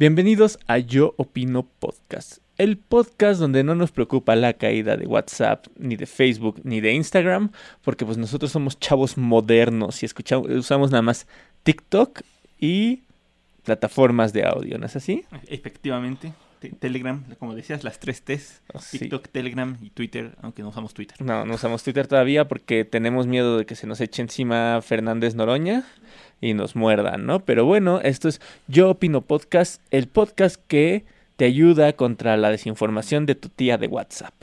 Bienvenidos a Yo Opino Podcast, el podcast donde no nos preocupa la caída de WhatsApp, ni de Facebook, ni de Instagram, porque pues nosotros somos chavos modernos y escuchamos, usamos nada más TikTok y plataformas de audio, ¿no es así? Efectivamente. Telegram, como decías, las tres T's, oh, TikTok, Telegram y Twitter, aunque no usamos Twitter. No, no usamos Twitter todavía porque tenemos miedo de que se nos eche encima Fernández Noroña y nos muerdan, ¿no? Pero bueno, esto es Yo Opino Podcast, el podcast que te ayuda contra la desinformación de tu tía de WhatsApp.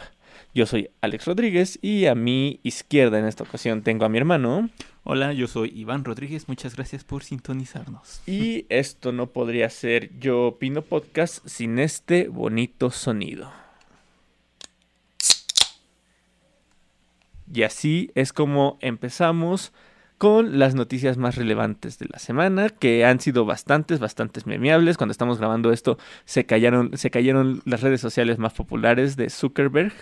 Yo soy Alex Rodríguez y a mi izquierda en esta ocasión tengo a mi hermano. Hola, yo soy Iván Rodríguez, muchas gracias por sintonizarnos. Y esto no podría ser Yo Opino Podcast sin este bonito sonido. Y así es como empezamos con las noticias más relevantes de la semana, que han sido bastantes, bastantes memeables. Cuando estamos grabando esto, se cayeron, se cayeron las redes sociales más populares de Zuckerberg,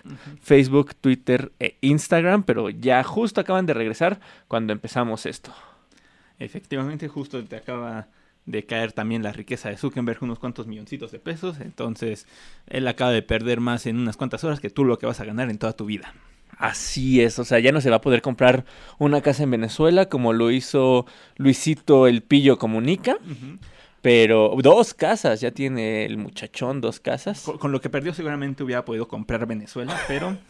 Facebook, Twitter e Instagram, pero ya justo acaban de regresar cuando empezamos esto. Efectivamente, justo te acaba de caer también la riqueza de Zuckerberg, unos cuantos milloncitos de pesos, entonces él acaba de perder más en unas cuantas horas que tú lo que vas a ganar en toda tu vida. Así es, o sea, ya no se va a poder comprar una casa en Venezuela como lo hizo Luisito El Pillo Comunica. Pero dos casas, ya tiene el muchachón, dos casas. Con, lo que perdió seguramente hubiera podido comprar Venezuela, pero...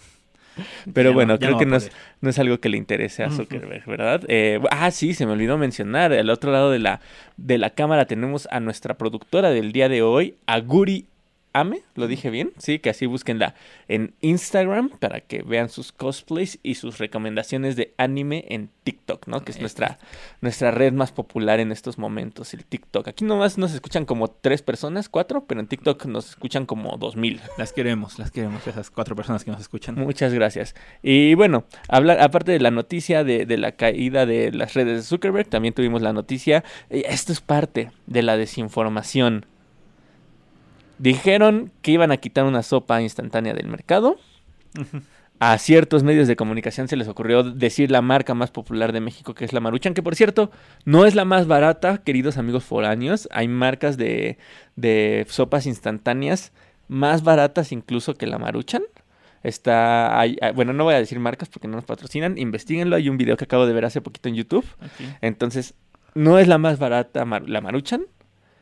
Pero bueno, creo que no es, no es, algo que le interese a Zuckerberg, ¿verdad? Eh, ah, sí, se me olvidó mencionar. Al otro lado de la, de la cámara tenemos a nuestra productora del día de hoy, Aguri Ame, lo dije bien, sí, que así búsquenla en Instagram para que vean sus cosplays y sus recomendaciones de anime en TikTok, ¿no? Que es nuestra, nuestra red más popular en estos momentos, el TikTok. Aquí nomás nos escuchan como tres personas, cuatro, pero en TikTok nos escuchan como dos mil. Las queremos, las queremos, esas cuatro personas que nos escuchan. Muchas gracias. Y bueno, hablar, aparte de la noticia de, de la caída de las redes de Zuckerberg, también tuvimos la noticia, eh, esto es parte de la desinformación Dijeron que iban a quitar una sopa instantánea del mercado. A ciertos medios de comunicación se les ocurrió decir la marca más popular de México, que es la Maruchan, que por cierto, no es la más barata, queridos amigos foráneos. Hay marcas de, de sopas instantáneas más baratas incluso que la Maruchan. Está, hay, bueno, no voy a decir marcas porque no nos patrocinan, investiguenlo, hay un video que acabo de ver hace poquito en YouTube. Entonces, no es la más barata la Maruchan,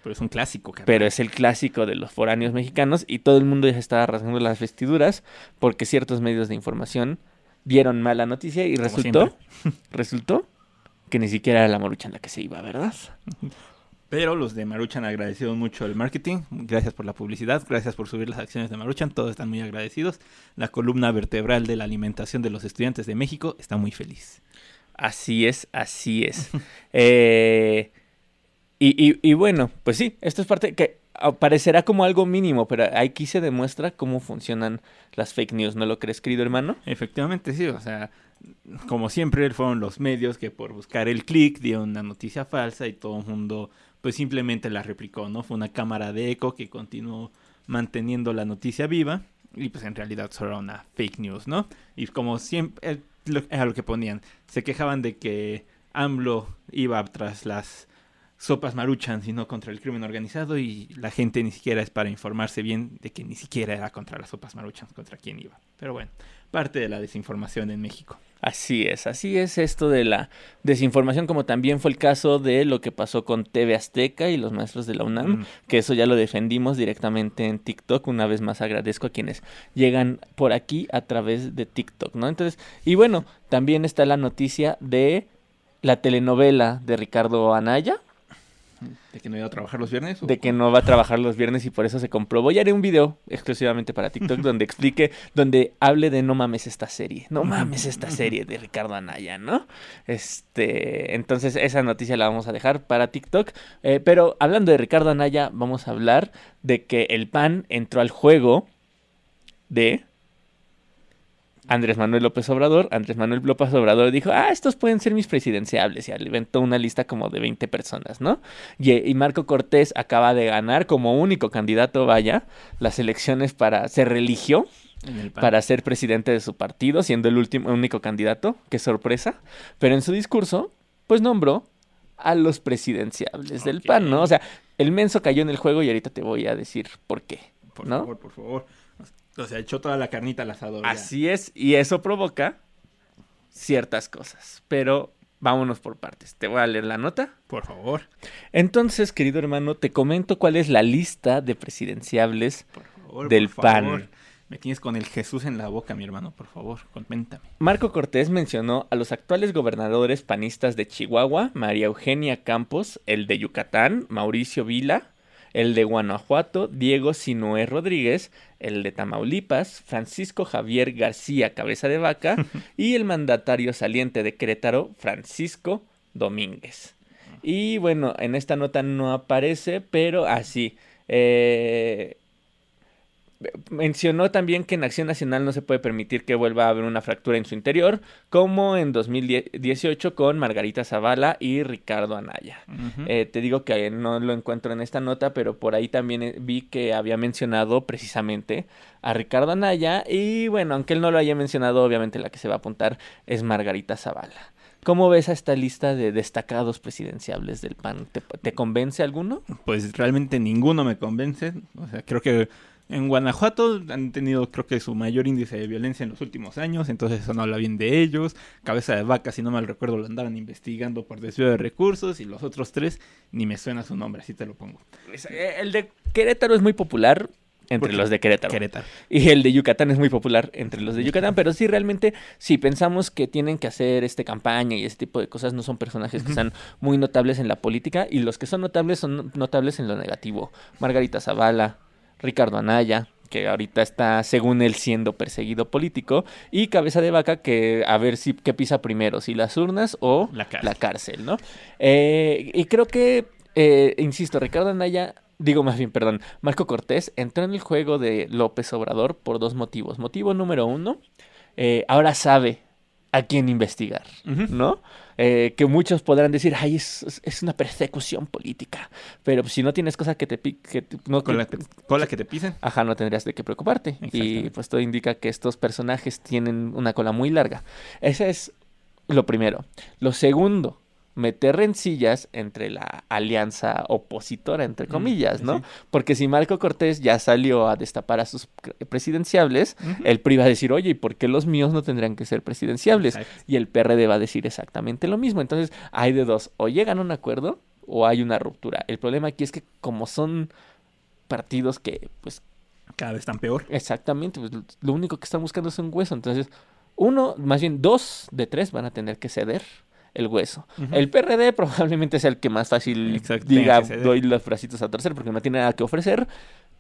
pero es un clásico, Pero es el clásico de los foráneos mexicanos y todo el mundo ya estaba rasgando las vestiduras porque ciertos medios de información dieron mala noticia y resultó, resultó que ni siquiera era la Maruchan la que se iba, ¿verdad? Pero los de Maruchan agradecieron mucho el marketing. Gracias por la publicidad, gracias por subir las acciones de Maruchan. Todos están muy agradecidos. La columna vertebral de la alimentación de los estudiantes de México está muy feliz. Así es, así es. eh, y, bueno, pues sí, esto es parte que parecerá como algo mínimo, pero aquí se demuestra cómo funcionan las fake news, ¿no lo crees, querido hermano? Efectivamente, sí, o sea, como siempre fueron los medios que por buscar el clic dieron una noticia falsa y todo el mundo pues simplemente la replicó, ¿no? Fue una cámara de eco que continuó manteniendo la noticia viva y pues en realidad solo era una fake news, ¿no? Y como siempre, era lo que ponían, se quejaban de que AMLO iba tras las sopas maruchan, sino contra el crimen organizado y la gente ni siquiera es para informarse bien de que ni siquiera era contra las sopas maruchan, contra quién iba. Pero bueno, parte de la desinformación en México. Así es, así es esto de la desinformación, como también fue el caso de lo que pasó con TV Azteca y los maestros de la UNAM, mm. que eso ya lo defendimos directamente en TikTok. Una vez más agradezco a quienes llegan por aquí a través de TikTok, ¿no? Entonces, y bueno, también está la noticia de la telenovela de Ricardo Anaya, ¿De que no iba a trabajar los viernes? De que no va a trabajar los viernes y por eso se compró. Voy a haré un video exclusivamente para TikTok donde explique, donde hable de no mames esta serie. No mames esta serie de Ricardo Anaya, ¿no? Este, entonces esa noticia la vamos a dejar para TikTok. Eh, pero hablando de Ricardo Anaya, vamos a hablar de que el PAN entró al juego de Andrés Manuel López Obrador, Andrés Manuel López Obrador dijo, ah, estos pueden ser mis presidenciables, y inventó una lista como de 20 personas, ¿no? Y, Marco Cortés acaba de ganar como único candidato, vaya, las elecciones para, se religió para ser presidente de su partido, siendo el último, único candidato, qué sorpresa, pero en su discurso, pues nombró a los presidenciables del. PAN, ¿no? O sea, el menso cayó en el juego y ahorita te voy a decir por qué. Por ¿no? favor, por favor. O sea, echó toda la carnita al asador. ya. Así es, y eso provoca ciertas cosas. Pero vámonos por partes. Te voy a leer la nota. Por favor. Entonces, querido hermano, te comento cuál es la lista de presidenciables. Por favor. Del por favor. PAN. Me tienes con el Jesús en la boca, mi hermano. Por favor, coméntame. Marco Cortés mencionó a los actuales gobernadores panistas de Chihuahua, María Eugenia Campos, el de Yucatán, Mauricio Vila, el de Guanajuato, Diego Sinué Rodríguez, el de Tamaulipas, Francisco Javier García Cabeza de Vaca y el mandatario saliente de Querétaro, Francisco Domínguez. Y bueno, en esta nota no aparece, pero así. eh, mencionó también que en Acción Nacional no se puede permitir que vuelva a haber una fractura en su interior, como en 2018 con Margarita Zavala y Ricardo Anaya. Eh, te digo que no lo encuentro en esta nota, pero por ahí también eh, vi que había mencionado precisamente a Ricardo Anaya. Y bueno, aunque él no lo haya mencionado, obviamente la que se va a apuntar es Margarita Zavala. ¿Cómo ves a esta lista de destacados presidenciables del PAN? ¿Te, te convence alguno? Pues realmente ninguno me convence. O sea, creo que en Guanajuato han tenido, creo que su mayor índice de violencia en los últimos años, entonces eso no habla bien de ellos. Cabeza de vaca, si no mal recuerdo, lo andaban investigando por desvío de recursos y los otros tres ni me suena su nombre, así te lo pongo. Eh, El de Querétaro es muy popular entre los de Querétaro. Querétaro. Y el de Yucatán es muy popular entre los de Yucatán, pero sí, realmente, si pensamos que tienen que hacer este campaña y ese tipo de cosas, no son personajes que sean muy notables en la política, y los que son notables son notables en lo negativo. Margarita Zavala, Ricardo Anaya, que ahorita está, según él, siendo perseguido político, y Cabeza de Vaca, que a ver si qué pisa primero, si las urnas o La cárcel. la cárcel, ¿no? Eh, y creo que, eh, insisto, Ricardo Anaya, digo más bien, perdón, Marco Cortés entró en el juego de López Obrador por dos motivos. Motivo número uno, eh, ahora sabe a quién investigar. ¿no? Eh, que muchos podrán decir, ay, es, es una persecución política, pero si no tienes cosas que te... Que, no, Con que- la cola que te pisen. Ajá, no tendrías de qué preocuparte. Y pues todo indica que estos personajes tienen una cola muy larga. Ese es lo primero. Lo segundo, meter rencillas entre la alianza opositora, entre Mm, comillas, ¿no? sí. Porque si Marco Cortés ya salió a destapar a sus pre- presidenciables, Ujú. el PRI va a decir, oye, ¿y por qué los míos no tendrían que ser presidenciables? Exacto. Y el PRD va a decir exactamente lo mismo. Entonces, hay de dos, o llegan a un acuerdo o hay una ruptura. El problema aquí es que como son partidos que, pues, Cada vez están peor. Exactamente, pues lo único que están buscando es un hueso. Entonces, uno, más bien dos de tres van a tener que ceder el hueso. El PRD probablemente sea el que más fácil Exacto, diga, ceder. doy los bracitos a torcer porque no tiene nada que ofrecer.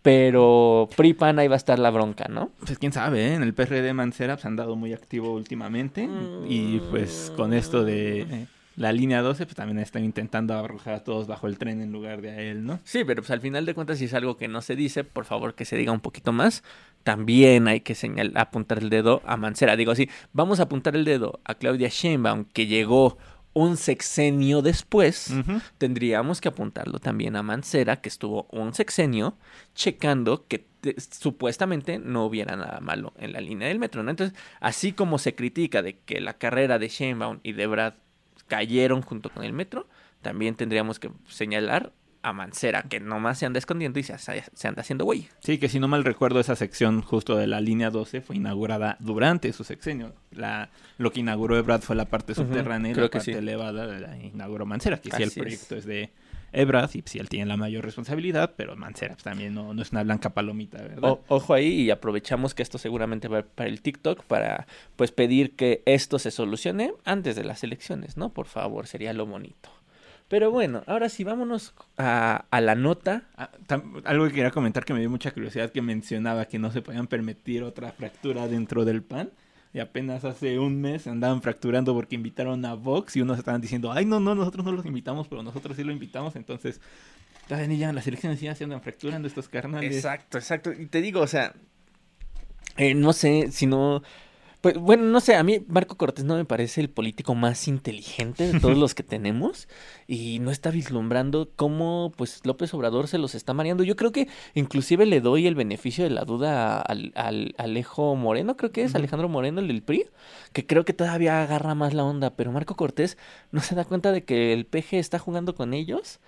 Pero PRI PAN ahí va a estar la bronca, ¿no? Pues quién sabe, ¿eh? en el PRD Mancera pues, han dado muy activo últimamente. Y pues con esto de eh, la línea 12, pues también están intentando arrojar a todos bajo el tren en lugar de a él, ¿no? Sí, pero pues al final de cuentas, si es algo que no se dice, por favor que se diga un poquito más. También hay que señal apuntar el dedo a Mancera. Digo así, vamos a apuntar el dedo a Claudia Sheinbaum, que llegó un sexenio después. Tendríamos que apuntarlo también a Mancera, que estuvo un sexenio checando que te- supuestamente no hubiera nada malo en la línea del metro, ¿no? Entonces, así como se critica de que la carrera de Sheinbaum y de Brad cayeron junto con el metro, también tendríamos que señalar a Mancera, que nomás se anda escondiendo y se, se anda haciendo güey. Sí, que si no mal recuerdo, esa sección justo de la línea 12 fue inaugurada durante su sexenio. La, lo que inauguró Ebrard fue la parte subterránea y creo la que parte sí. elevada la inauguró Mancera, que sí el es. proyecto es, de Ebrard y sí él tiene la mayor responsabilidad, pero Mancera pues, también no, no es una blanca palomita, ¿verdad? O- ojo ahí y aprovechamos que esto seguramente va para el TikTok para pues pedir que esto se solucione antes de las elecciones, ¿no? Por favor, sería lo bonito. Pero bueno, ahora sí, vámonos a, a la nota. Ah, algo que quería comentar que me dio mucha curiosidad que mencionaba que no se podían permitir otra fractura dentro del PAN. Y apenas hace un mes andaban fracturando porque invitaron a Vox y unos estaban diciendo, ay, no, no, nosotros no los invitamos, pero nosotros sí lo invitamos. Entonces, todavía ni ya las elecciones ya se andan fracturando estos carnales. Exacto, exacto. Y te digo, o sea, eh, no sé si no... Pues bueno, no sé, a mí Marco Cortés no me parece el político más inteligente de todos los que tenemos y no está vislumbrando cómo pues López Obrador se los está mareando. Yo creo que inclusive le doy el beneficio de la duda al, al Alejo Moreno, creo que es Alejandro Moreno, el del PRI, que creo que todavía agarra más la onda, pero Marco Cortés no se da cuenta de que el PG está jugando con ellos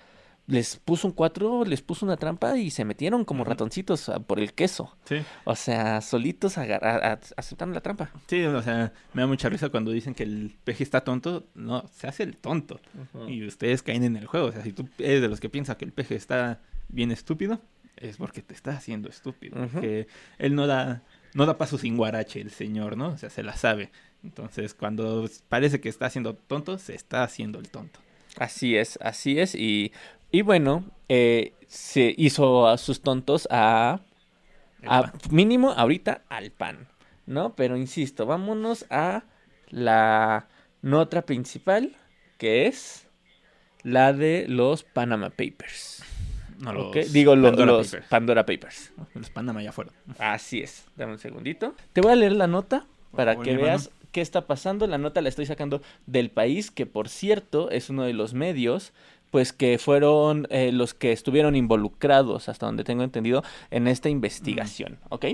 les puso un cuatro, les puso una trampa y se metieron como ratoncitos por el queso. Sí. O sea, solitos aceptaron la trampa. Sí, o sea, me da mucha risa cuando dicen que el peje está tonto. No, se hace el tonto. Y ustedes caen en el juego. O sea, si tú eres de los que piensa que el peje está bien estúpido, es porque te está haciendo estúpido. Que él no da, no da paso sin guarache, el señor, ¿no? O sea, se la sabe. Entonces, cuando parece que está haciendo tonto, se está haciendo el tonto. Así es, así es. Y y bueno, eh, se hizo a sus tontos a, a mínimo ahorita al pan, ¿no? Pero insisto, vámonos a la nota principal, que es la de los Panama Papers. No, los Digo, Pandora los Papers. Pandora Papers. Los Panama ya fueron. Así es. Dame un segundito. Te voy a leer la nota para que veas qué está pasando. La nota la estoy sacando del país, que por cierto es uno de los medios pues que fueron eh, los que estuvieron involucrados, hasta donde tengo entendido, en esta investigación, ¿ok?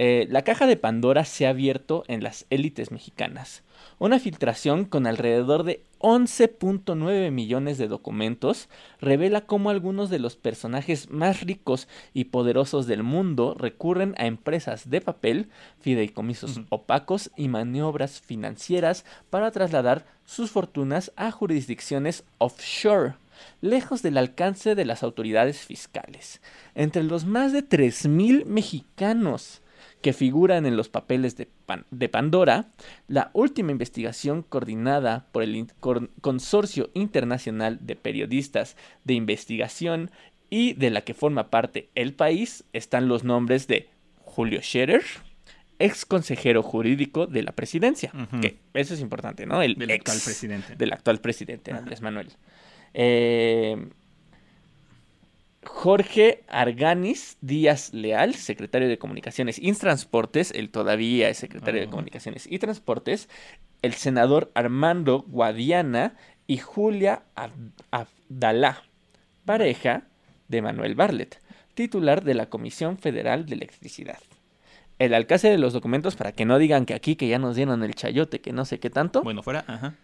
Eh, la caja de Pandora se ha abierto en las élites mexicanas. Una filtración con alrededor de 11.9 millones de documentos revela cómo algunos de los personajes más ricos y poderosos del mundo recurren a empresas de papel, fideicomisos opacos y maniobras financieras para trasladar sus fortunas a jurisdicciones offshore, lejos del alcance de las autoridades fiscales. Entre los más de 3.000 mexicanos que figuran en los papeles de, de Pandora, la última investigación coordinada por el Consorcio Internacional de Periodistas de Investigación y de la que forma parte el país están los nombres de Julio Scherer, ex consejero jurídico de la presidencia. Que eso es importante, ¿no? El del actual presidente. Del actual presidente, Andrés Manuel. Eh, Jorge Arganis Díaz Leal, secretario de Comunicaciones y Transportes, él todavía es secretario de. Comunicaciones y Transportes, el senador Armando Guadiana y Julia Abdalá, pareja de Manuel Barlet, titular de la Comisión Federal de Electricidad el alcance de los documentos para que no digan que aquí que ya nos dieron el chayote, que no sé qué tanto. Bueno, fuera, ajá.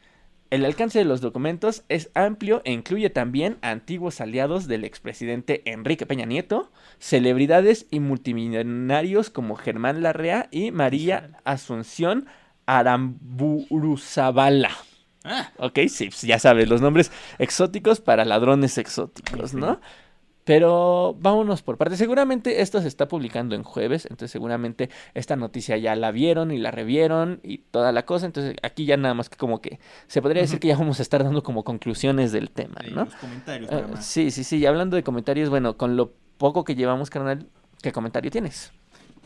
El alcance de los documentos es amplio e incluye también a antiguos aliados del expresidente Enrique Peña Nieto, celebridades y multimillonarios como Germán Larrea y María Asunción Aramburuzabala. Ah. Ok, sí, pues ya sabes, los nombres exóticos para ladrones exóticos, ¿no? Pero vámonos por partes. Seguramente esto se está publicando en jueves, entonces seguramente esta noticia ya la vieron y la revieron y toda la cosa. Entonces aquí ya nada más que como que se podría decir que ya vamos a estar dando como conclusiones del tema, ¿no? comentarios, eh, sí, sí, sí. Y hablando de comentarios, bueno, con lo poco que llevamos, carnal, ¿qué comentario tienes?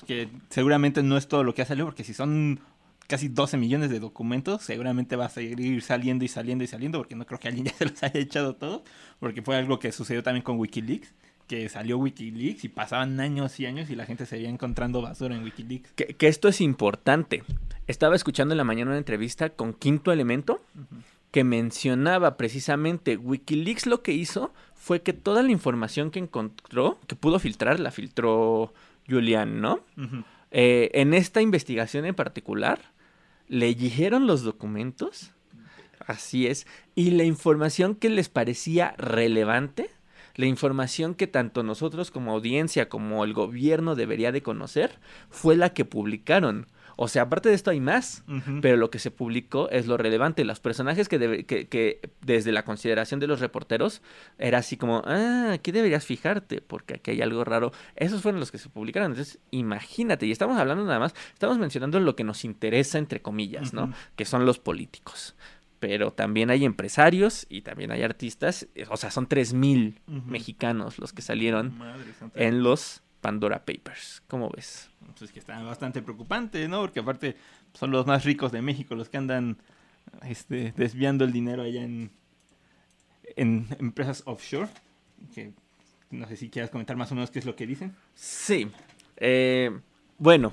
Que seguramente no es todo lo que ha salido, porque si son casi 12 millones de documentos, seguramente va a seguir saliendo y saliendo y saliendo, porque no creo que alguien ya se los haya echado todos, porque fue algo que sucedió también con Wikileaks, que salió Wikileaks y pasaban años y años y la gente seguía encontrando basura en Wikileaks. Que, que esto es importante. Estaba escuchando en la mañana una entrevista con Quinto Elemento. que mencionaba precisamente Wikileaks lo que hizo fue que toda la información que encontró, que pudo filtrar, la filtró Julian, ¿no? Eh, en esta investigación en particular, leyeron los documentos, así es, y la información que les parecía relevante, la información que tanto nosotros como audiencia como el gobierno debería de conocer, fue la que publicaron. O sea, aparte de esto hay más, pero lo que se publicó es lo relevante. Los personajes que, que, desde la consideración de los reporteros era así como, ah, aquí deberías fijarte porque aquí hay algo raro. Esos fueron los que se publicaron. Entonces, imagínate, y estamos hablando nada más, estamos mencionando lo que nos interesa, entre comillas, ¿no? Que son los políticos pero también hay empresarios y también hay artistas, o sea, son 3.000 mexicanos los que salieron en los Pandora Papers. ¿Cómo ves? Pues que está bastante preocupante, ¿no? Porque aparte son los más ricos de México los que andan este, desviando el dinero allá en, en empresas offshore. Que no sé si quieras comentar más o menos qué es lo que dicen. Sí. Eh, bueno,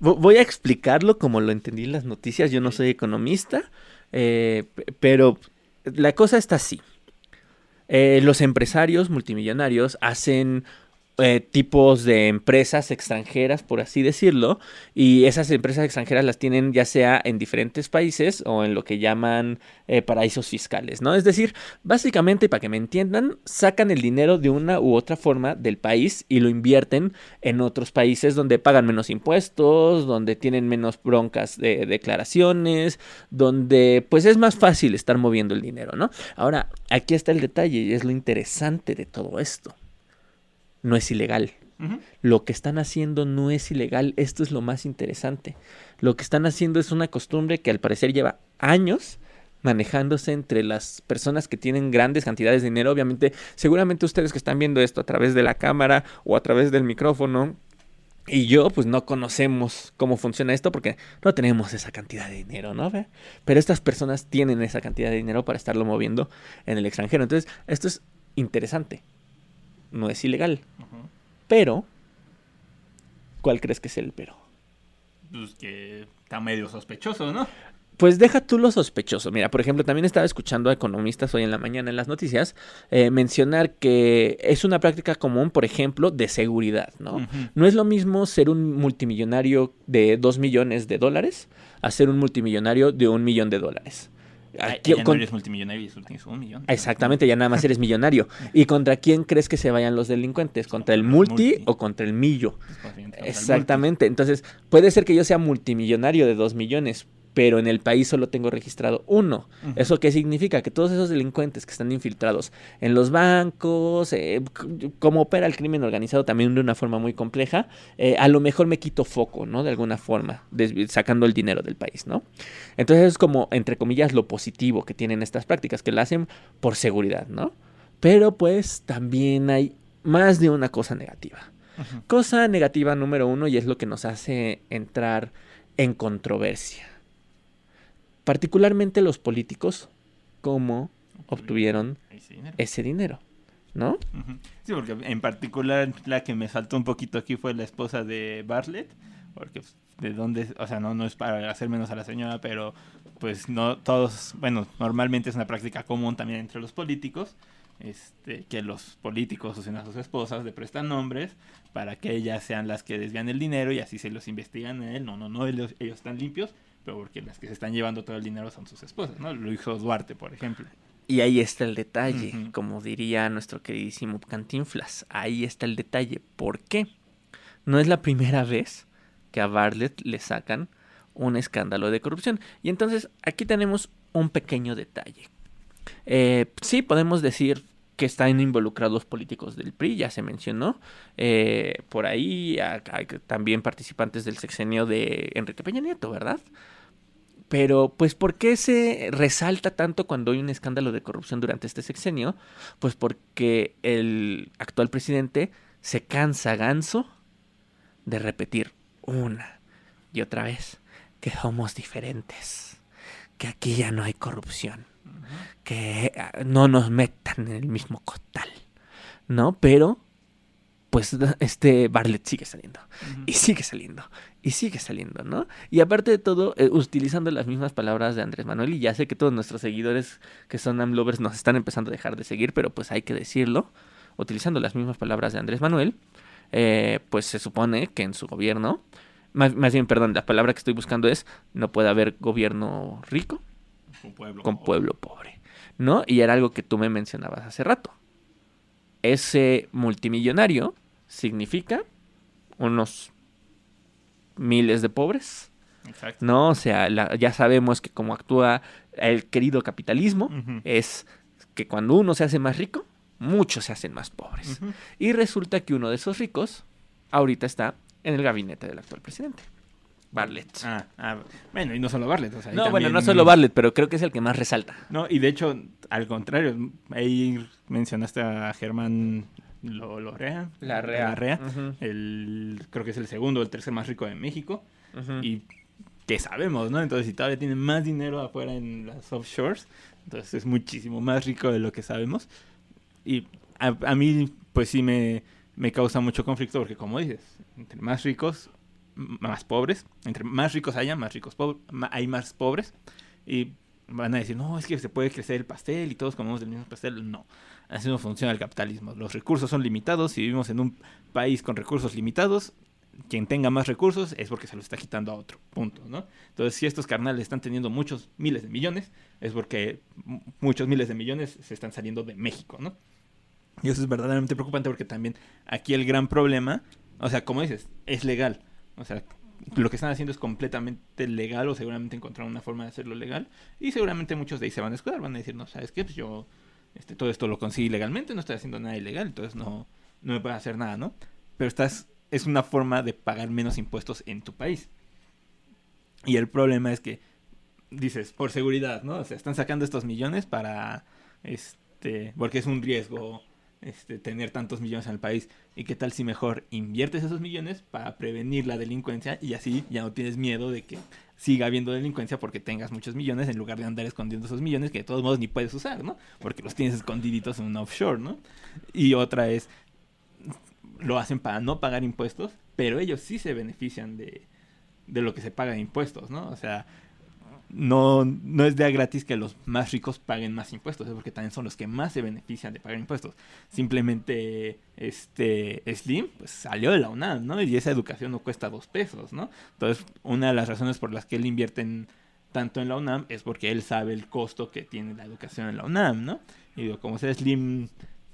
vo- voy a explicarlo como lo entendí en las noticias. Yo no soy economista, eh, pero la cosa está así. Eh, los empresarios multimillonarios hacen eh, tipos de empresas extranjeras, por así decirlo, y esas empresas extranjeras las tienen ya sea en diferentes países o en lo que llaman eh, paraísos fiscales, ¿no? Es decir, básicamente, para que me entiendan, sacan el dinero de una u otra forma del país y lo invierten en otros países donde pagan menos impuestos, donde tienen menos broncas de declaraciones, donde pues es más fácil estar moviendo el dinero, ¿no? Ahora, aquí está el detalle y es lo interesante de todo esto. No es ilegal. Lo que están haciendo no es ilegal. Esto es lo más interesante. Lo que están haciendo es una costumbre que al parecer lleva años manejándose entre las personas que tienen grandes cantidades de dinero. Obviamente, seguramente ustedes que están viendo esto a través de la cámara o a través del micrófono y yo, pues no conocemos cómo funciona esto porque no tenemos esa cantidad de dinero, ¿no? Pero estas personas tienen esa cantidad de dinero para estarlo moviendo en el extranjero. Entonces, esto es interesante. No es ilegal. Pero, ¿cuál crees que es el pero? Pues que está medio sospechoso, ¿no? Pues deja tú lo sospechoso. Mira, por ejemplo, también estaba escuchando a economistas hoy en la mañana en las noticias eh, mencionar que es una práctica común, por ejemplo, de seguridad, ¿no? No es lo mismo ser un multimillonario de 2 millones de dólares a ser un multimillonario de un millón de dólares. Aquí- ya no eres multimillonario y tienes un millón. Exactamente, ya nada más eres millonario. ¿Y contra quién crees que se vayan los delincuentes? ¿Contra el multi, Multi. o contra el millo? Pues, bien, el Exactamente. Entonces, puede ser que yo sea multimillonario de 2 millones, pero en el país solo tengo registrado uno. ¿Eso qué significa? Que todos esos delincuentes que están infiltrados en los bancos, eh, cómo opera el crimen organizado también de una forma muy compleja, eh, a lo mejor me quito foco, ¿no? De alguna forma, sacando el dinero del país, ¿no? Entonces es como, entre comillas, lo positivo que tienen estas prácticas, que la hacen por seguridad, ¿no? Pero pues también hay más de una cosa negativa. Cosa negativa número uno y es lo que nos hace entrar en controversia. Particularmente los políticos, cómo obtuvieron Ese dinero. ese dinero, ¿no? Sí, porque en particular la que me saltó un poquito aquí fue la esposa de Bartlett, porque pues, de dónde, o sea, no, no es para hacer menos a la señora, pero pues no todos, bueno, normalmente es una práctica común también entre los políticos, este, que los políticos usen a sus esposas, le prestan nombres para que ellas sean las que desvían el dinero y así se los investigan a él. No, no, no, ellos, ellos están limpios, pero porque las que se están llevando todo el dinero son sus esposas, ¿no? Lo hizo Duarte, por ejemplo. Y ahí está el detalle, como diría nuestro queridísimo Cantinflas. Ahí está el detalle. ¿Por qué? No es la primera vez que a Bartlett le sacan un escándalo de corrupción. Y entonces aquí tenemos un pequeño detalle. Eh, sí, podemos decir que están involucrados políticos del PRI, ya se mencionó. Eh, por ahí también participantes del sexenio de Enrique Peña Nieto, ¿verdad? Pero, pues, ¿por qué se resalta tanto cuando hay un escándalo de corrupción durante este sexenio? Pues porque el actual presidente se cansa ganso de repetir una y otra vez que somos diferentes, que aquí ya no hay corrupción, que ah, no nos metan en el mismo costal, ¿no? Pero, pues, este Bartlett sigue saliendo y sigue saliendo y sigue saliendo, ¿no? Y aparte de todo, eh, utilizando las mismas palabras de Andrés Manuel, y ya sé que todos nuestros seguidores que son AMLovers nos están empezando a dejar de seguir, pero pues hay que decirlo, utilizando las mismas palabras de Andrés Manuel, eh, pues se supone que en su gobierno, más, más bien, perdón, la palabra que estoy buscando es, no puede haber gobierno rico Con pueblo. con pueblo pobre, ¿no? Y era algo que tú me mencionabas hace rato. Ese multimillonario significa unos miles de pobres, Exacto. ¿no? O sea, la- ya sabemos que como actúa el querido capitalismo, es que cuando uno se hace más rico, muchos se hacen más pobres. Y resulta que uno de esos ricos ahorita está en el gabinete del actual presidente, Bartlett. Ah, ah, bueno, y no solo Bartlett. o sea, no, bueno, no solo Bartlett, pero creo que es el que más resalta. No, y de hecho, al contrario, ahí mencionaste a Germán Lo- Lorea. Larrea, Ujú, el, creo que es el segundo o el tercer más rico de México. Y que sabemos, ¿no? Entonces, si todavía tiene más dinero afuera en las offshores, entonces es muchísimo más rico de lo que sabemos. Y a, a mí, pues sí me, me causa mucho conflicto porque, como dices, entre más ricos, más pobres. Entre más ricos haya, más ricos hay más pobres. Y van a decir, no, es que se puede crecer el pastel y todos comemos del mismo pastel. No, así no funciona el capitalismo. Los recursos son limitados. y vivimos en un país con recursos limitados, quien tenga más recursos es porque se los está quitando a otro. Punto, ¿no? Entonces, si estos carnales están teniendo muchos miles de millones, es porque muchos miles de millones se están saliendo de México, ¿no? Y eso es verdaderamente preocupante porque también aquí el gran problema, o sea, como dices, es legal. O sea, lo que están haciendo es completamente legal o seguramente encontraron una forma de hacerlo legal y seguramente muchos de ahí se van a escudar, van a decir, no, ¿sabes qué? Pues yo este, todo esto lo conseguí legalmente, no estoy haciendo nada ilegal, entonces no, no me puede hacer nada, ¿no? Pero estás, es una forma de pagar menos impuestos en tu país. Y el problema es que, dices, por seguridad, ¿no? O sea, están sacando estos millones para, este, porque es un riesgo este, tener tantos millones en el país. ¿Y qué tal si mejor inviertes esos millones para prevenir la delincuencia y así ya no tienes miedo de que siga habiendo delincuencia porque tengas muchos millones en lugar de andar escondiendo esos millones que de todos modos ni puedes usar, ¿no? Porque los tienes escondiditos en un offshore, ¿no? Y otra es, lo hacen para no pagar impuestos, pero ellos sí se benefician de, de lo que se paga en impuestos, ¿no? O sea, no, no es de gratis que los más ricos paguen más impuestos, es porque también son los que más se benefician de pagar impuestos. Simplemente este Slim pues salió de la UNAM, ¿no? Y esa educación no cuesta dos pesos, ¿no? Entonces, una de las razones por las que él invierte tanto en la UNAM es porque él sabe el costo que tiene la educación en la UNAM, ¿no? Y digo, como sea Slim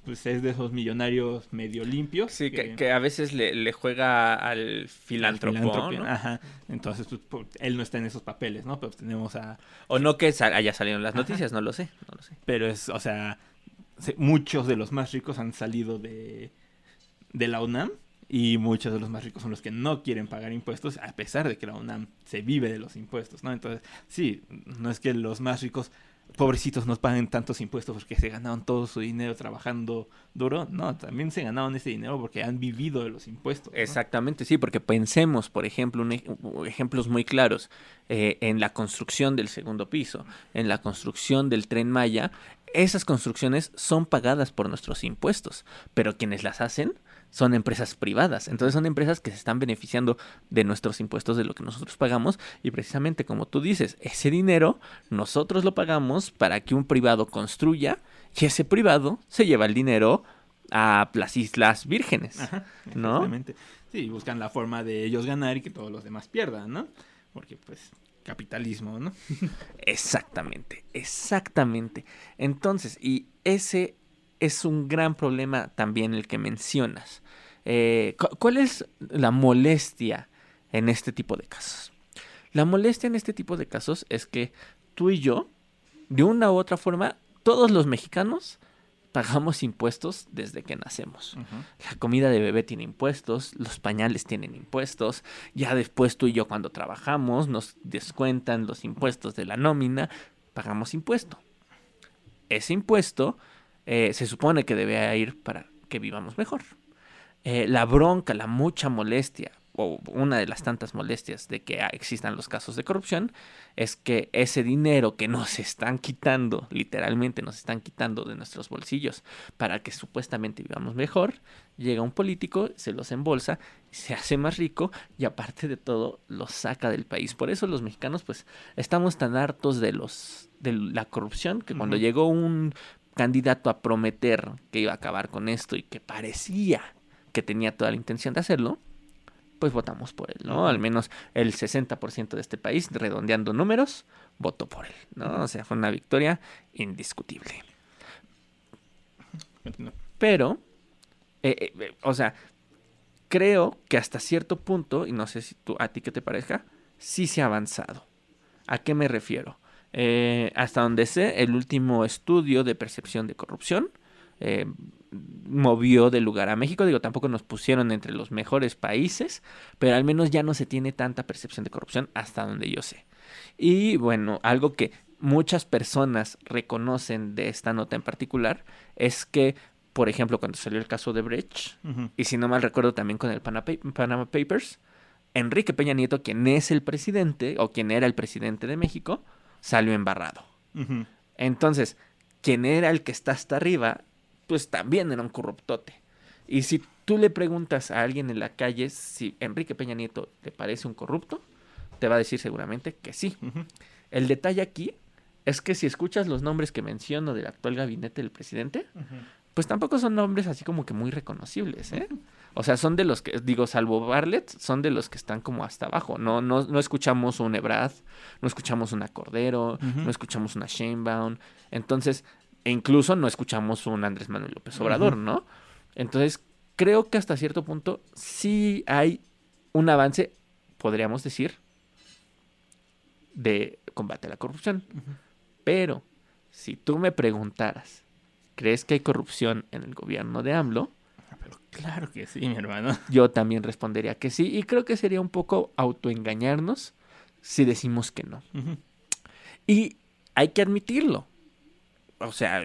pues es de esos millonarios medio limpios. Sí, que, a veces le, juega al filántropo, ¿no? Ajá. Entonces, pues, él no está en esos papeles, ¿no? Pero tenemos a... O no que haya salido en las noticias, no lo sé, no lo sé. Pero es, o sea, muchos de los más ricos han salido de, de la UNAM y muchos de los más ricos son los que no quieren pagar impuestos a pesar de que la UNAM se vive de los impuestos, ¿no? Entonces, sí, no es que los más ricos pobrecitos nos paguen tantos impuestos porque se ganaron todo su dinero trabajando duro. No, también se ganaron ese dinero porque han vivido de los impuestos. Exactamente, sí, porque pensemos, por ejemplo, ejemplos muy claros eh, en la construcción del segundo piso, en la construcción del tren Maya. Esas construcciones son pagadas por nuestros impuestos, pero quienes las hacen son empresas privadas. Entonces son empresas que se están beneficiando de nuestros impuestos, de lo que nosotros pagamos. Y precisamente como tú dices, ese dinero nosotros lo pagamos para que un privado construya y ese privado se lleva el dinero a las Islas Vírgenes. ¿no? Sí, buscan la forma de ellos ganar y que todos los demás pierdan, ¿no? Porque pues capitalismo, ¿no? exactamente, exactamente. Entonces, y ese es un gran problema también el que mencionas. Eh, ¿Cuál es la molestia en este tipo de casos? La molestia en este tipo de casos es que tú y yo, de una u otra forma, todos los mexicanos pagamos impuestos desde que nacemos. La comida de bebé tiene impuestos, los pañales tienen impuestos, ya después tú y yo cuando trabajamos nos descuentan los impuestos de la nómina, pagamos impuesto. Ese impuesto eh, se supone que debe ir para que vivamos mejor. Eh, la bronca, la mucha molestia, o una de las tantas molestias de que existan los casos de corrupción, es que ese dinero que nos están quitando, literalmente nos están quitando de nuestros bolsillos para que supuestamente vivamos mejor, llega un político, se los embolsa, se hace más rico y aparte de todo los saca del país. Por eso los mexicanos pues estamos tan hartos de los de la corrupción que cuando llegó un candidato a prometer que iba a acabar con esto y que parecía que tenía toda la intención de hacerlo, pues votamos por él, ¿no? Al menos el 60% de este país, redondeando números, votó por él, ¿no? O sea, fue una victoria indiscutible. Pero, eh, eh, eh, o sea, creo que hasta cierto punto, y no sé si tú, a ti qué te parezca, sí se ha avanzado. ¿A qué me refiero? Eh, hasta donde sé, el último estudio de percepción de corrupción eh, movió del lugar a México. Digo, tampoco nos pusieron entre los mejores países, pero al menos ya no se tiene tanta percepción de corrupción hasta donde yo sé. Y bueno, algo que muchas personas reconocen de esta nota en particular es que, por ejemplo, cuando salió el caso de Brecht, y si no mal recuerdo también con el Panama Papers, Enrique Peña Nieto, quien es el presidente o quien era el presidente de México, salió embarrado. Entonces, quien era el que está hasta arriba, pues también era un corruptote. Y si tú le preguntas a alguien en la calle si Enrique Peña Nieto le parece un corrupto, te va a decir seguramente que sí. El detalle aquí es que si escuchas los nombres que menciono del actual gabinete del presidente, pues tampoco son nombres así como que muy reconocibles, ¿eh? O sea, son de los que, digo, salvo Bartlett, son de los que están como hasta abajo. No, no, no escuchamos un Ebrard, no escuchamos una Cordero, no escuchamos una Sheinbaum. Entonces, e incluso no escuchamos un Andrés Manuel López Obrador. ¿no? Entonces, creo que hasta cierto punto sí hay un avance, podríamos decir, de combate a la corrupción. Pero, si tú me preguntaras, ¿crees que hay corrupción en el gobierno de AMLO? Claro que sí, mi hermano. Yo también respondería que sí. Y creo que sería un poco autoengañarnos si decimos que no. Y hay que admitirlo. O sea,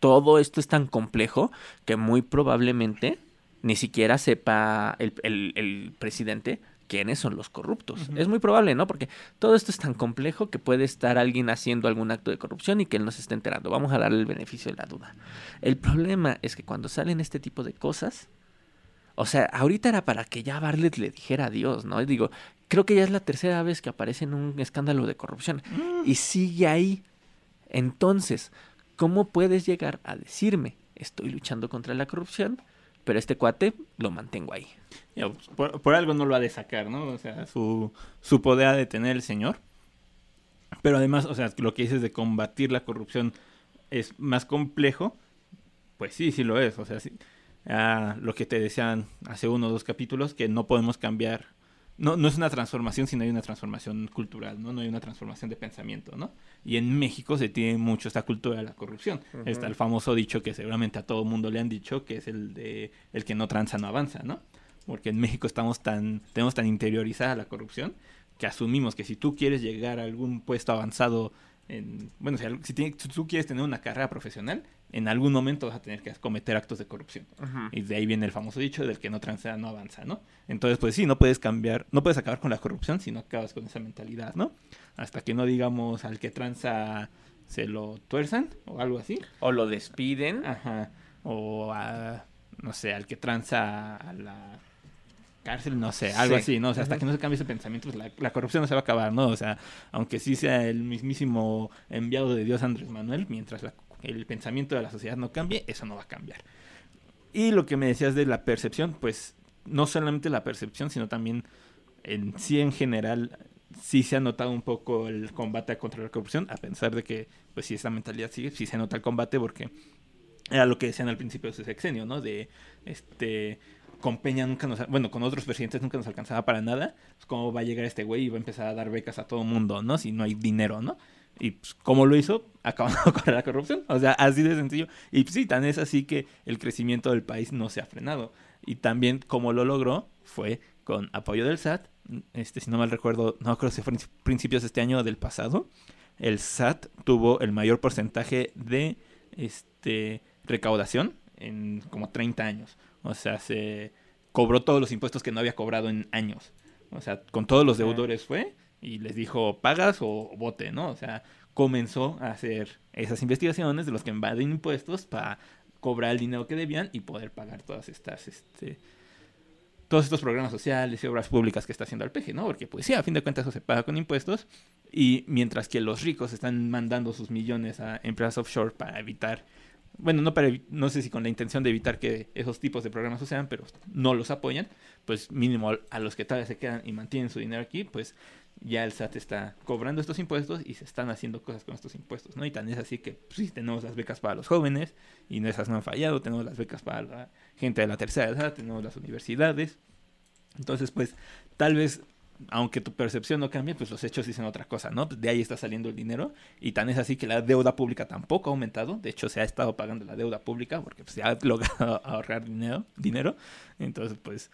todo esto es tan complejo que muy probablemente ni siquiera sepa el, el- el presidente quiénes son los corruptos. Es muy probable, ¿no? Porque todo esto es tan complejo que puede estar alguien haciendo algún acto de corrupción y que él no se esté enterando. Vamos a darle el beneficio de la duda. El problema es que cuando salen este tipo de cosas, o sea, ahorita era para que ya Bartlett le dijera adiós, ¿no? Y digo, creo que ya es la tercera vez que aparece en un escándalo de corrupción y sigue ahí. Entonces, ¿cómo puedes llegar a decirme, estoy luchando contra la corrupción, pero este cuate lo mantengo ahí? Pues, por, por algo no lo ha de sacar, ¿no? O sea, su, su poder ha de tener el señor. Pero además, o sea, lo que dices de combatir la corrupción es más complejo. Pues sí, sí lo es. O sea, sí. Ah, lo que te decían hace uno o dos capítulos, que no podemos cambiar. No, no es una transformación, sino hay una transformación cultural, ¿no? No hay una transformación de pensamiento, ¿no? Y en México se tiene mucho esta cultura de la corrupción. Está el famoso dicho que seguramente a todo mundo le han dicho, que es el de el que no tranza no avanza, ¿no? Porque en México estamos tan, tenemos tan interiorizada la corrupción que asumimos que si tú quieres llegar a algún puesto avanzado, en, bueno, si, si tiene- si tú quieres tener una carrera profesional, en algún momento vas a tener que cometer actos de corrupción. Y de ahí viene el famoso dicho del que no tranza no avanza, ¿no? Entonces, pues sí, no puedes cambiar, no puedes acabar con la corrupción si no acabas con esa mentalidad, ¿no? Hasta que no digamos al que tranza se lo tuerzan o algo así. O lo despiden. Ajá. O a, no sé, al que tranza a la cárcel, no sé, algo Sí. así, ¿no? O sea, hasta que no se cambie ese pensamiento, pues la, la corrupción no se va a acabar, ¿no? O sea, aunque sí sea el mismísimo enviado de Dios Andrés Manuel, mientras la- el pensamiento de la sociedad no cambie, eso no va a cambiar. Y lo que me decías de la percepción, pues no solamente la percepción, sino también en sí en general sí se ha notado un poco el combate contra la corrupción, a pesar de que, pues si esa mentalidad sigue, sí se nota el combate porque era lo que decían al principio de su sexenio, ¿no? De, este, con Peña nunca nos, bueno, con otros presidentes nunca nos alcanzaba para nada, pues cómo va a llegar este güey y va a empezar a dar becas a todo mundo, ¿no? Si no hay dinero, ¿no? Y pues, ¿cómo lo hizo? Acabando con la corrupción. O sea, así de sencillo. Y pues, sí, tan es así que el crecimiento del país no se ha frenado. Y también como lo logró fue con apoyo del SAT. Este, si no mal recuerdo, no creo si fue principios de este año o del pasado. El SAT tuvo el mayor porcentaje de este recaudación en como 30 años. O sea, se cobró todos los impuestos que no había cobrado en años. O sea, con todos los deudores fue y les dijo, pagas o vote, ¿no? O sea, comenzó a hacer esas investigaciones de los que invaden impuestos para cobrar el dinero que debían y poder pagar todas estas, este, todos estos programas sociales y obras públicas que está haciendo el PG, ¿no? Porque pues sí, a fin de cuentas eso se paga con impuestos y mientras que los ricos están mandando sus millones a empresas offshore para evitar, bueno, no para no sé si con la intención de evitar que esos tipos de programas sucedan, pero no los apoyan, pues mínimo a los que todavía se quedan y mantienen su dinero aquí, pues ya el SAT está cobrando estos impuestos y se están haciendo cosas con estos impuestos, ¿no? Y tan es así que pues, sí tenemos las becas para los jóvenes y esas no han fallado, tenemos las becas para la gente de la tercera edad, tenemos las universidades. Entonces, pues, tal vez, aunque tu percepción no cambie, pues los hechos dicen otra cosa, ¿no? De ahí está saliendo el dinero y tan es así que la deuda pública tampoco ha aumentado, de hecho se ha estado pagando la deuda pública porque pues, se ha logrado ahorrar dinero, dinero. Entonces, pues,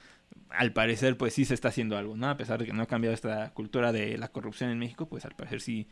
al parecer, pues sí se está haciendo algo, ¿no? A pesar de que no ha cambiado esta cultura de la corrupción en México, pues al parecer sí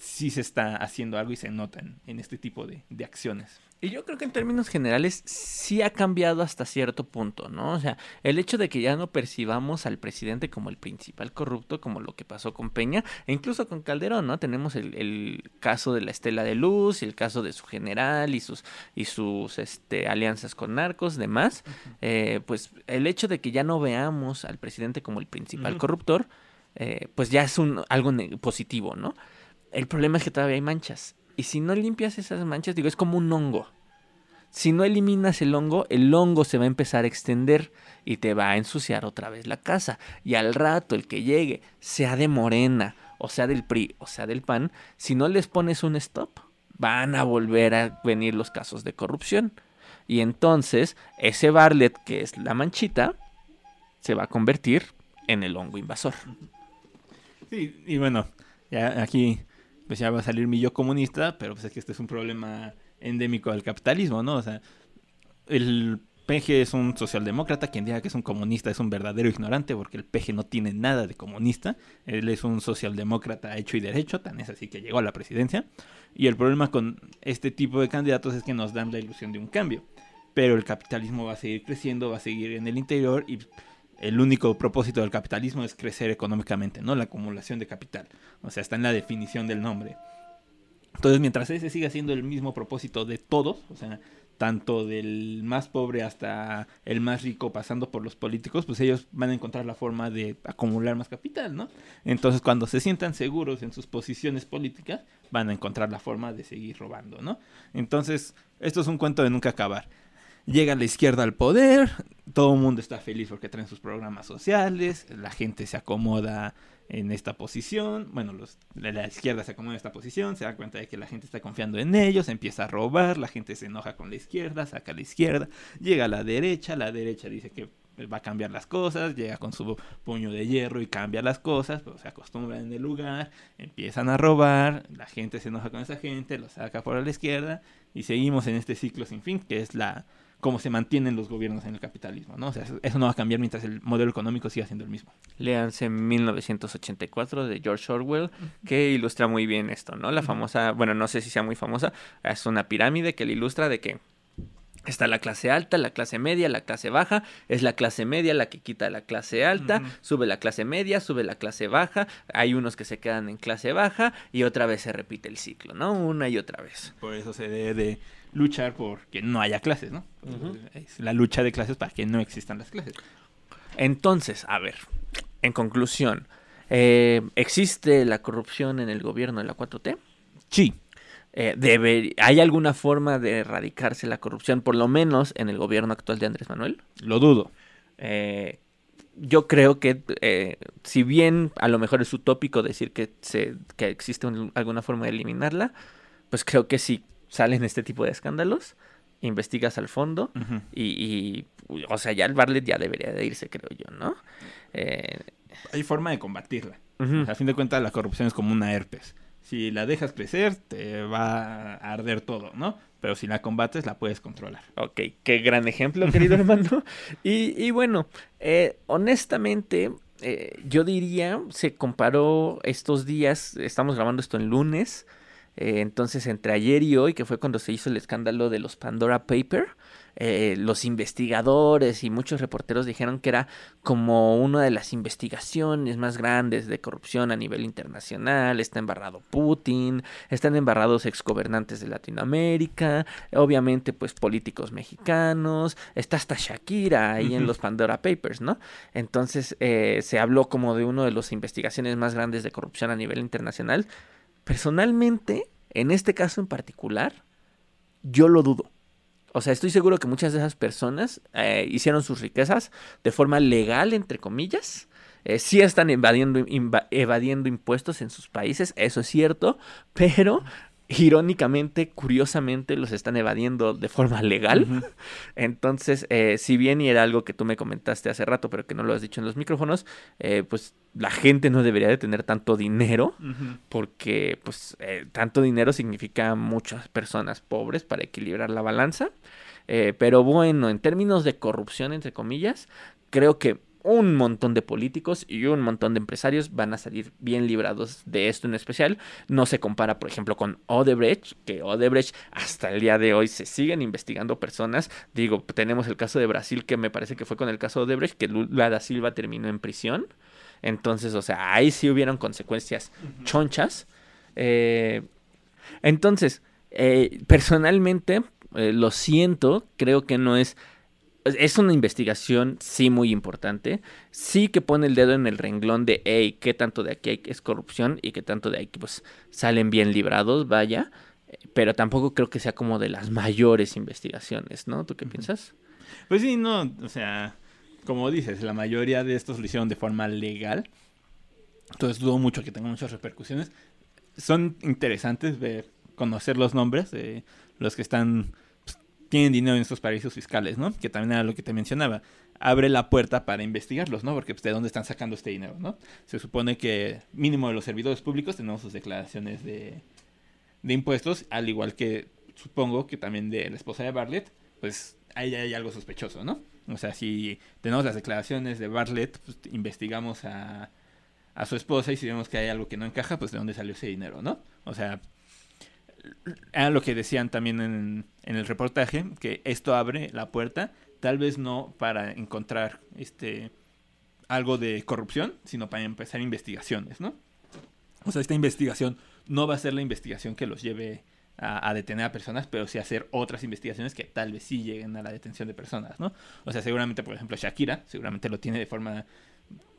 sí se está haciendo algo y se notan en este tipo de, de acciones. Y yo creo que en términos generales sí ha cambiado hasta cierto punto, ¿no? O sea, el hecho de que ya no percibamos al presidente como el principal corrupto, como lo que pasó con Peña, e incluso con Calderón, ¿no? Tenemos el, el caso de la Estela de Luz y el caso de su general y sus, y sus este, alianzas con narcos, demás. eh, pues el hecho de que ya no veamos al presidente como el principal corruptor, eh, pues ya es un, algo positivo, ¿no? El problema es que todavía hay manchas. Y si no limpias esas manchas, digo, es como un hongo. Si no eliminas el hongo, el hongo se va a empezar a extender y te va a ensuciar otra vez la casa. Y al rato, el que llegue, sea de Morena, o sea del PRI, o sea del PAN, si no les pones un stop, van a volver a venir los casos de corrupción. Y entonces, ese Barlet, que es la manchita, se va a convertir en el hongo invasor. Sí, y bueno, ya aquí pues ya va a salir mi yo comunista, pero pues es que este es un problema endémico del capitalismo, ¿no? O sea, el PG es un socialdemócrata, quien diga que es un comunista es un verdadero ignorante, porque el PG no tiene nada de comunista, él es un socialdemócrata hecho y derecho, tan es así que llegó a la presidencia, y el problema con este tipo de candidatos es que nos dan la ilusión de un cambio, pero el capitalismo va a seguir creciendo, va a seguir en el interior y el único propósito del capitalismo es crecer económicamente, ¿no? La acumulación de capital. O sea, está en la definición del nombre. Entonces, mientras ese siga siendo el mismo propósito de todos, o sea, tanto del más pobre hasta el más rico, pasando por los políticos, pues ellos van a encontrar la forma de acumular más capital, ¿no? Entonces, cuando se sientan seguros en sus posiciones políticas, van a encontrar la forma de seguir robando, ¿no? Entonces, esto es un cuento de nunca acabar. Llega la izquierda al poder, todo el mundo está feliz porque traen sus programas sociales, la gente se acomoda en esta posición, bueno, los, la, izquierda se acomoda en esta posición, se da cuenta de que la gente está confiando en ellos, empieza a robar, la gente se enoja con la izquierda, saca a la izquierda, llega a la derecha, la derecha dice que va a cambiar las cosas, llega con su puño de hierro y cambia las cosas, pero se acostumbran en el lugar, empiezan a robar, la gente se enoja con esa gente, lo saca por la izquierda y seguimos en este ciclo sin fin, que es la cómo se mantienen los gobiernos en el capitalismo, ¿no? O sea, eso, no va a cambiar mientras el modelo económico siga siendo el mismo. Léanse 1984 de George Orwell, que ilustra muy bien esto, ¿no? La famosa, bueno, no sé si sea muy famosa, es una pirámide que le ilustra de que está la clase alta, la clase media, la clase baja, es la clase media la que quita la clase alta, sube la clase media, sube la clase baja, hay unos que se quedan en clase baja y otra vez se repite el ciclo, ¿no? Una y otra vez. Por eso se debe de luchar por que no haya clases, ¿no? Es la lucha de clases para que no existan las clases. Entonces, a ver, en conclusión, eh, ¿existe la corrupción en el gobierno de la 4T? Sí. Eh, debe- ¿Hay alguna forma de erradicarse la corrupción, por lo menos en el gobierno actual de Andrés Manuel? Lo dudo. Eh, yo creo que, eh, si bien a lo mejor es utópico decir que, se, que existe un- alguna forma de eliminarla, pues creo que si salen este tipo de escándalos, investigas al fondo y, y, o sea, ya el Barlet ya debería de irse, creo yo, ¿no? Eh, Hay forma de combatirla. A fin de cuentas, la corrupción es como una herpes. Si la dejas crecer, te va a arder todo, ¿no? Pero si la combates, la puedes controlar. Ok, qué gran ejemplo, querido hermano. Y, y bueno, eh, honestamente, eh, yo diría, se comparó estos días, estamos grabando esto en lunes, eh, entonces entre ayer y hoy, que fue cuando se hizo el escándalo de los Pandora Paper, eh, los investigadores y muchos reporteros dijeron que era como una de las investigaciones más grandes de corrupción a nivel internacional. Está embarrado Putin, están embarrados exgobernantes de Latinoamérica, obviamente pues políticos mexicanos, está hasta Shakira ahí en los Pandora Papers, ¿no? Entonces eh, se habló como de una de las investigaciones más grandes de corrupción a nivel internacional. Personalmente, en este caso en particular, yo lo dudo. O sea, estoy seguro que muchas de esas personas eh, hicieron sus riquezas de forma legal, entre comillas. Eh, sí están evadiendo, inva- evadiendo impuestos en sus países, eso es cierto, pero irónicamente, curiosamente, los están evadiendo de forma legal. Entonces, eh, si bien y era algo que tú me comentaste hace rato, pero que no lo has dicho en los micrófonos, eh, pues la gente no debería de tener tanto dinero porque pues eh, tanto dinero significa muchas personas pobres para equilibrar la balanza. Pero bueno, en términos de corrupción, entre comillas, creo que un montón de políticos y un montón de empresarios van a salir bien librados de esto en especial. No se compara, por ejemplo, con Odebrecht, que Odebrecht hasta el día de hoy se siguen investigando personas. Digo, tenemos el caso de Brasil, que me parece que fue con el caso de Odebrecht, que Lula da Silva terminó en prisión. Entonces, o sea, ahí sí hubieron consecuencias chonchas. Eh, entonces, eh, personalmente, eh, lo siento, creo que no es es una investigación sí muy importante, sí que pone el dedo en el renglón de, hey, qué tanto de aquí es corrupción y qué tanto de aquí pues salen bien librados, vaya, pero tampoco creo que sea como de las mayores investigaciones, ¿no? ¿Tú qué piensas? Pues sí, no, o sea, como dices, la mayoría de estos lo hicieron de forma legal, entonces dudo mucho que tenga muchas repercusiones. Son interesantes ver, conocer los nombres de los que están tienen dinero en estos paraísos fiscales, ¿no? Que también era lo que te mencionaba. Abre la puerta para investigarlos, ¿no? Porque pues, de dónde están sacando este dinero, ¿no? Se supone que mínimo de los servidores públicos tenemos sus declaraciones de, de impuestos, al igual que supongo que también de la esposa de Bartlett, pues ahí hay algo sospechoso, ¿no? O sea, si tenemos las declaraciones de Bartlett, pues investigamos a, a su esposa y si vemos que hay algo que no encaja, pues de dónde salió ese dinero, ¿no? O sea, era lo que decían también en, el reportaje, que esto abre la puerta, tal vez no para encontrar este algo de corrupción, sino para empezar investigaciones, ¿no? O sea, esta investigación no va a ser la investigación que los lleve a, a, detener a personas, pero sí hacer otras investigaciones que tal vez sí lleguen a la detención de personas, ¿no? O sea, seguramente, por ejemplo, Shakira, seguramente lo tiene de forma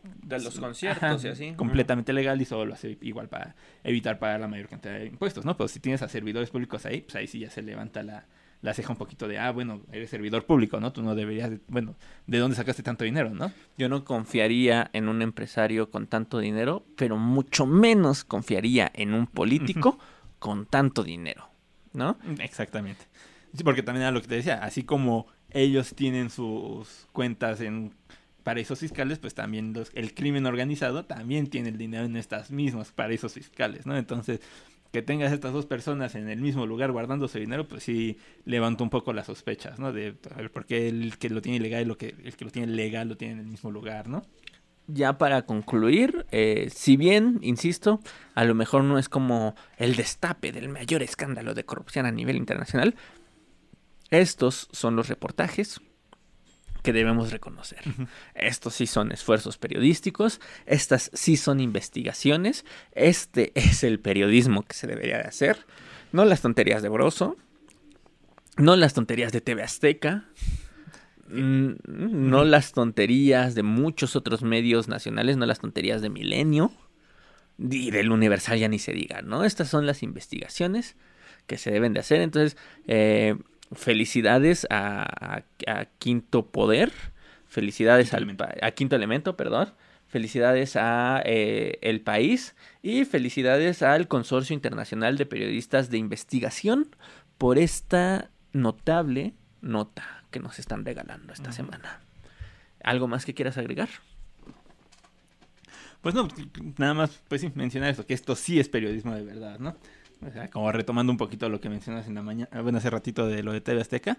de los conciertos y así. Completamente legal y solo lo hace igual para evitar pagar la mayor cantidad de impuestos, ¿no? Pero si tienes a servidores públicos ahí, pues ahí sí ya se levanta la, la ceja un poquito de, ah, bueno, eres servidor público, ¿no? Tú no deberías, bueno, ¿de dónde sacaste tanto dinero, no? Yo no confiaría en un empresario con tanto dinero, pero mucho menos confiaría en un político con tanto dinero, ¿no? Exactamente. Sí, porque también era lo que te decía, así como ellos tienen sus cuentas en paraísos fiscales, pues también los, el crimen organizado también tiene el dinero en estas mismas paraísos fiscales, ¿no? Entonces, que tengas estas dos personas en el mismo lugar guardando su dinero, pues sí levanta un poco las sospechas, ¿no? De a ver, por qué el que lo tiene ilegal y lo que, el que lo tiene legal lo tiene en el mismo lugar, ¿no? Ya para concluir, eh, si bien, insisto, a lo mejor no es como el destape del mayor escándalo de corrupción a nivel internacional, estos son los reportajes que debemos reconocer. Estos sí son esfuerzos periodísticos, estas sí son investigaciones, este es el periodismo que se debería de hacer, no las tonterías de Broso, no las tonterías de TV Azteca, mm, no las tonterías de muchos otros medios nacionales, no las tonterías de Milenio y del Universal ya ni se diga, ¿no? Estas son las investigaciones que se deben de hacer, entonces... Eh, felicidades a, Quinto Poder, felicidades al, a Quinto Elemento, perdón, felicidades a eh, El País y felicidades al Consorcio Internacional de Periodistas de Investigación por esta notable nota que nos están regalando esta semana. ¿Algo más que quieras agregar? Pues no, nada más, pues sí, mencionar eso, que esto sí es periodismo de verdad, ¿no? Como retomando un poquito lo que mencionas en la mañana, ah, bueno, hace ratito de lo de TV Azteca,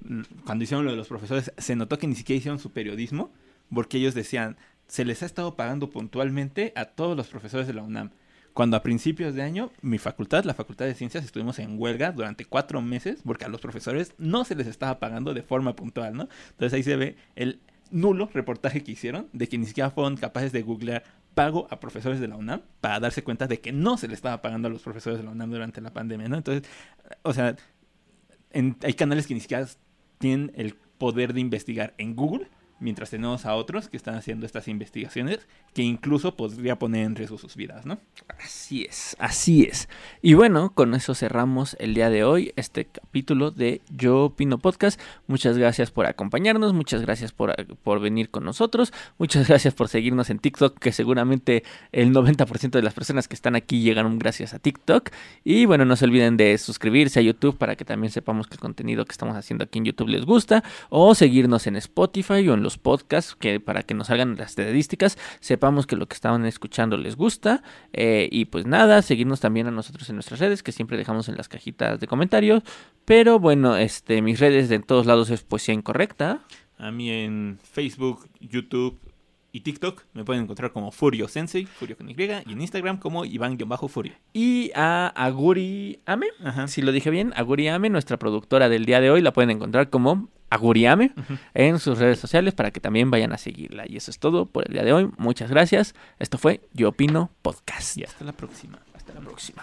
mm, cuando hicieron lo de los profesores, se notó que ni siquiera hicieron su periodismo, porque ellos decían, se les ha estado pagando puntualmente a todos los profesores de la UNAM. Cuando a principios de año, mi facultad, la Facultad de Ciencias, estuvimos en huelga durante cuatro meses porque a los profesores no se les estaba pagando de forma puntual, ¿no? Entonces ahí se ve el nulo reportaje que hicieron de que ni siquiera fueron capaces de googlear pago a profesores de la UNAM para darse cuenta de que no se le estaba pagando a los profesores de la UNAM durante la pandemia, ¿no? Entonces, o sea, hay canales que ni siquiera tienen el poder de investigar en Google mientras tenemos a otros que están haciendo estas investigaciones que incluso podría poner en riesgo sus vidas, ¿no? Así es, así es. Y bueno, con eso cerramos el día de hoy este capítulo de Yo Opino Podcast. Muchas gracias por acompañarnos, muchas gracias por, por venir con nosotros, muchas gracias por seguirnos en TikTok, que seguramente el 90% de las personas que están aquí llegaron gracias a TikTok. Y bueno, no se olviden de suscribirse a YouTube para que también sepamos que el contenido que estamos haciendo aquí en YouTube les gusta, o seguirnos en Spotify o en los podcasts, que para que nos salgan las estadísticas, sepamos que lo que estaban escuchando les gusta. Eh, y pues nada, seguirnos también a nosotros en nuestras redes, que siempre dejamos en las cajitas de comentarios. Pero bueno, este, mis redes de todos lados es Poesía Incorrecta. A mí en Facebook, YouTube, y TikTok me pueden encontrar como Furio Sensei, Furio con Y, y en Instagram como Iván-Furio. Y a Aguri Ame, Ajá. si lo dije bien, Aguri Ame, nuestra productora del día de hoy, la pueden encontrar como Aguriame Ujú. en sus redes sociales para que también vayan a seguirla. Y eso es todo por el día de hoy. Muchas gracias. Esto fue Yo Opino Podcast. Y hasta la próxima. Hasta la próxima.